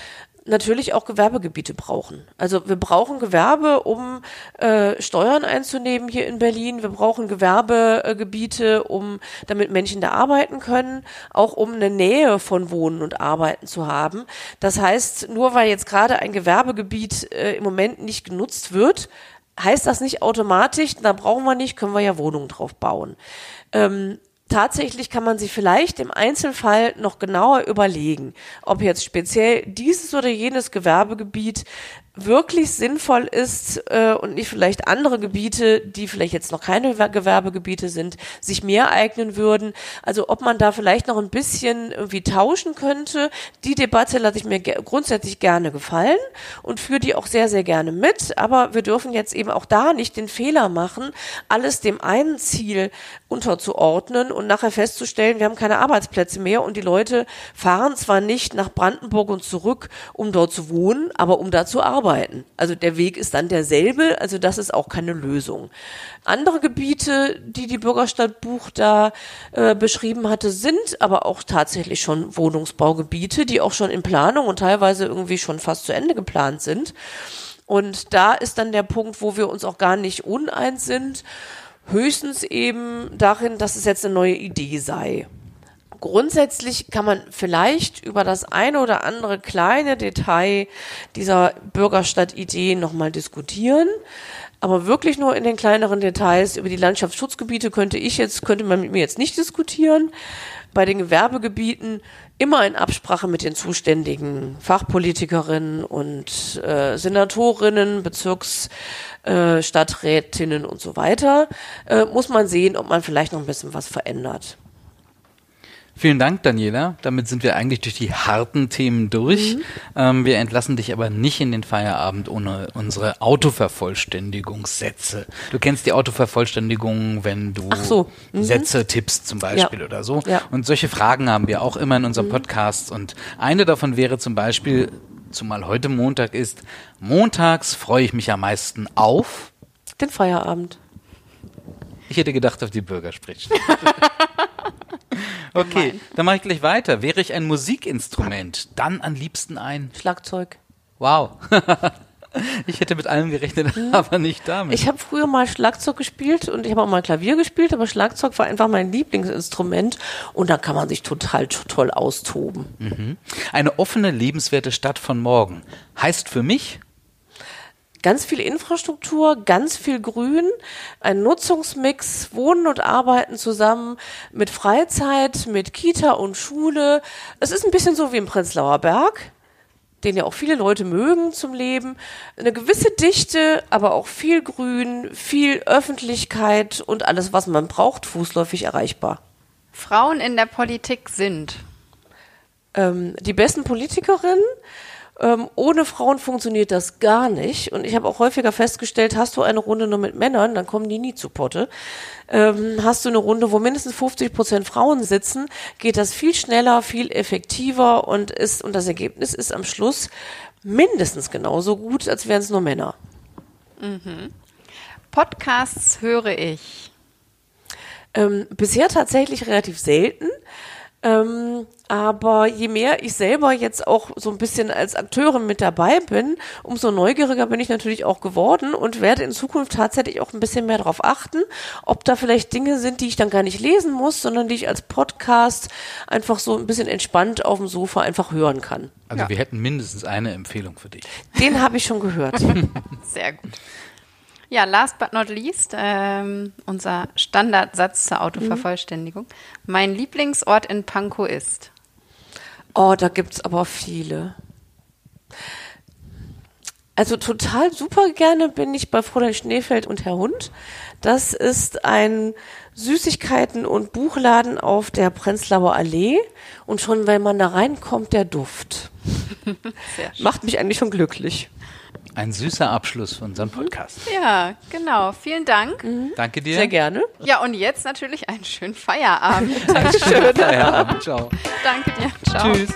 natürlich auch Gewerbegebiete brauchen. Also wir brauchen Gewerbe, um äh, Steuern einzunehmen hier in Berlin. Wir brauchen Gewerbegebiete, um damit Menschen da arbeiten können, auch um eine Nähe von Wohnen und Arbeiten zu haben. Das heißt, nur weil jetzt gerade ein Gewerbegebiet äh, im Moment nicht genutzt wird, heißt das nicht automatisch, da brauchen wir nicht, können wir ja Wohnungen drauf bauen. Ähm, tatsächlich kann man sich vielleicht im Einzelfall noch genauer überlegen, ob jetzt speziell dieses oder jenes Gewerbegebiet wirklich sinnvoll ist äh, und nicht vielleicht andere Gebiete, die vielleicht jetzt noch keine Gewerbegebiete sind, sich mehr eignen würden. Also ob man da vielleicht noch ein bisschen irgendwie tauschen könnte. Die Debatte lasse ich mir grundsätzlich gerne gefallen und führe die auch sehr, sehr gerne mit. Aber wir dürfen jetzt eben auch da nicht den Fehler machen, alles dem einen Ziel unterzuordnen und nachher festzustellen, wir haben keine Arbeitsplätze mehr und die Leute fahren zwar nicht nach Brandenburg und zurück, um dort zu wohnen, aber um da zu arbeiten arbeiten. Also der Weg ist dann derselbe, also das ist auch keine Lösung. Andere Gebiete, die die Bürgerstadt Buch da äh, beschrieben hatte, sind aber auch tatsächlich schon Wohnungsbaugebiete, die auch schon in Planung und teilweise irgendwie schon fast zu Ende geplant sind. Und da ist dann der Punkt, wo wir uns auch gar nicht uneins sind, höchstens eben darin, dass es jetzt eine neue Idee sei. Grundsätzlich kann man vielleicht über das eine oder andere kleine Detail dieser Bürgerstadt-Idee nochmal diskutieren. Aber wirklich nur in den kleineren Details über die Landschaftsschutzgebiete könnte ich jetzt, könnte man mit mir jetzt nicht diskutieren. Bei den Gewerbegebieten immer in Absprache mit den zuständigen Fachpolitikerinnen und äh, Senatorinnen, Bezirksstadträtinnen äh, und so weiter, äh, muss man sehen, ob man vielleicht noch ein bisschen was verändert. Vielen Dank, Daniela. Damit sind wir eigentlich durch die harten Themen durch. Mhm. Ähm, wir entlassen dich aber nicht in den Feierabend ohne unsere Autovervollständigungssätze. Du kennst die Autovervollständigung, wenn du so. mhm. Sätze tippst zum Beispiel ja. oder so. Ja. Und solche Fragen haben wir auch immer in unserem mhm. Podcast. Und eine davon wäre zum Beispiel, zumal heute Montag ist, montags freue ich mich am meisten auf den Feierabend. Ich hätte gedacht auf die Bürgersprechstunde. Okay, dann mache ich gleich weiter. Wäre ich ein Musikinstrument, dann am liebsten ein Schlagzeug. Wow. Ich hätte mit allem gerechnet, hm. aber nicht damit. Ich habe früher mal Schlagzeug gespielt und ich habe auch mal Klavier gespielt, aber Schlagzeug war einfach mein Lieblingsinstrument und da kann man sich total toll austoben. Mhm. Eine offene, lebenswerte Stadt von morgen heißt für mich ganz viel Infrastruktur, ganz viel Grün, ein Nutzungsmix, Wohnen und Arbeiten zusammen mit Freizeit, mit Kita und Schule. Es ist ein bisschen so wie im Prenzlauer Berg den ja auch viele Leute mögen zum Leben. Eine gewisse Dichte, aber auch viel Grün, viel Öffentlichkeit und alles, was man braucht, fußläufig erreichbar. Frauen in der Politik sind ähm, die besten Politikerinnen, ähm, ohne Frauen funktioniert das gar nicht. Und ich habe auch häufiger festgestellt, hast du eine Runde nur mit Männern, dann kommen die nie zu Potte. Ähm, hast du eine Runde, wo mindestens 50 Prozent Frauen sitzen, geht das viel schneller, viel effektiver und ist, und das Ergebnis ist am Schluss mindestens genauso gut, als wären es nur Männer. Mhm. Podcasts höre ich. Ähm, bisher tatsächlich relativ selten. Ähm, aber je mehr ich selber jetzt auch so ein bisschen als Akteurin mit dabei bin, umso neugieriger bin ich natürlich auch geworden und werde in Zukunft tatsächlich auch ein bisschen mehr darauf achten, ob da vielleicht Dinge sind, die ich dann gar nicht lesen muss, sondern die ich als Podcast einfach so ein bisschen entspannt auf dem Sofa einfach hören kann. Also ja. wir hätten mindestens eine Empfehlung für dich. Den habe ich schon gehört. Sehr gut. Ja, last but not least, ähm, unser Standardsatz zur Autovervollständigung. Mhm. Mein Lieblingsort in Pankow ist. Oh, da gibt's aber viele. Also total super gerne bin ich bei Fräulein Schneefeld und Herr Hund. Das ist ein Süßigkeiten- und Buchladen auf der Prenzlauer Allee. Und schon wenn man da reinkommt, der Duft. Macht mich eigentlich schon glücklich. Ein süßer Abschluss von unserem Podcast. Ja, genau. Vielen Dank. Danke dir. Sehr gerne. Ja, und jetzt natürlich einen schönen Feierabend. Schönen Feierabend. Ciao. Danke dir. Ciao. Tschüss.